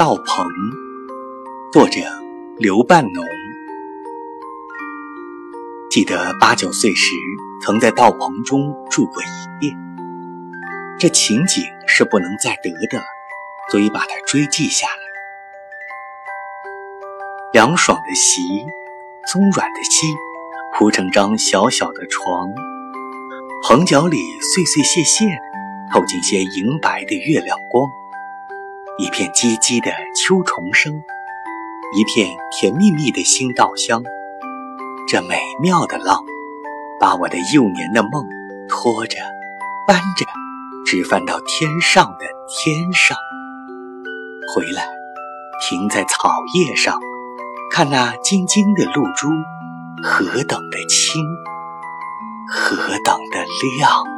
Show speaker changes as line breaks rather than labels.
道棚，作者刘半农。记得八九岁时，曾在道棚中住过一夜，这情景是不能再得的，所以把它追记下来。凉爽的席，松软的膝，铺成张小小的床，棚角里碎碎屑屑的透进些银白的月亮光。一片唧唧的秋虫声，一片甜蜜蜜的新稻香，这美妙的浪，把我的幼年的梦拖着、搬着，直翻到天上的天上。回来，停在草叶上，看那晶晶的露珠，何等的清，何等的亮。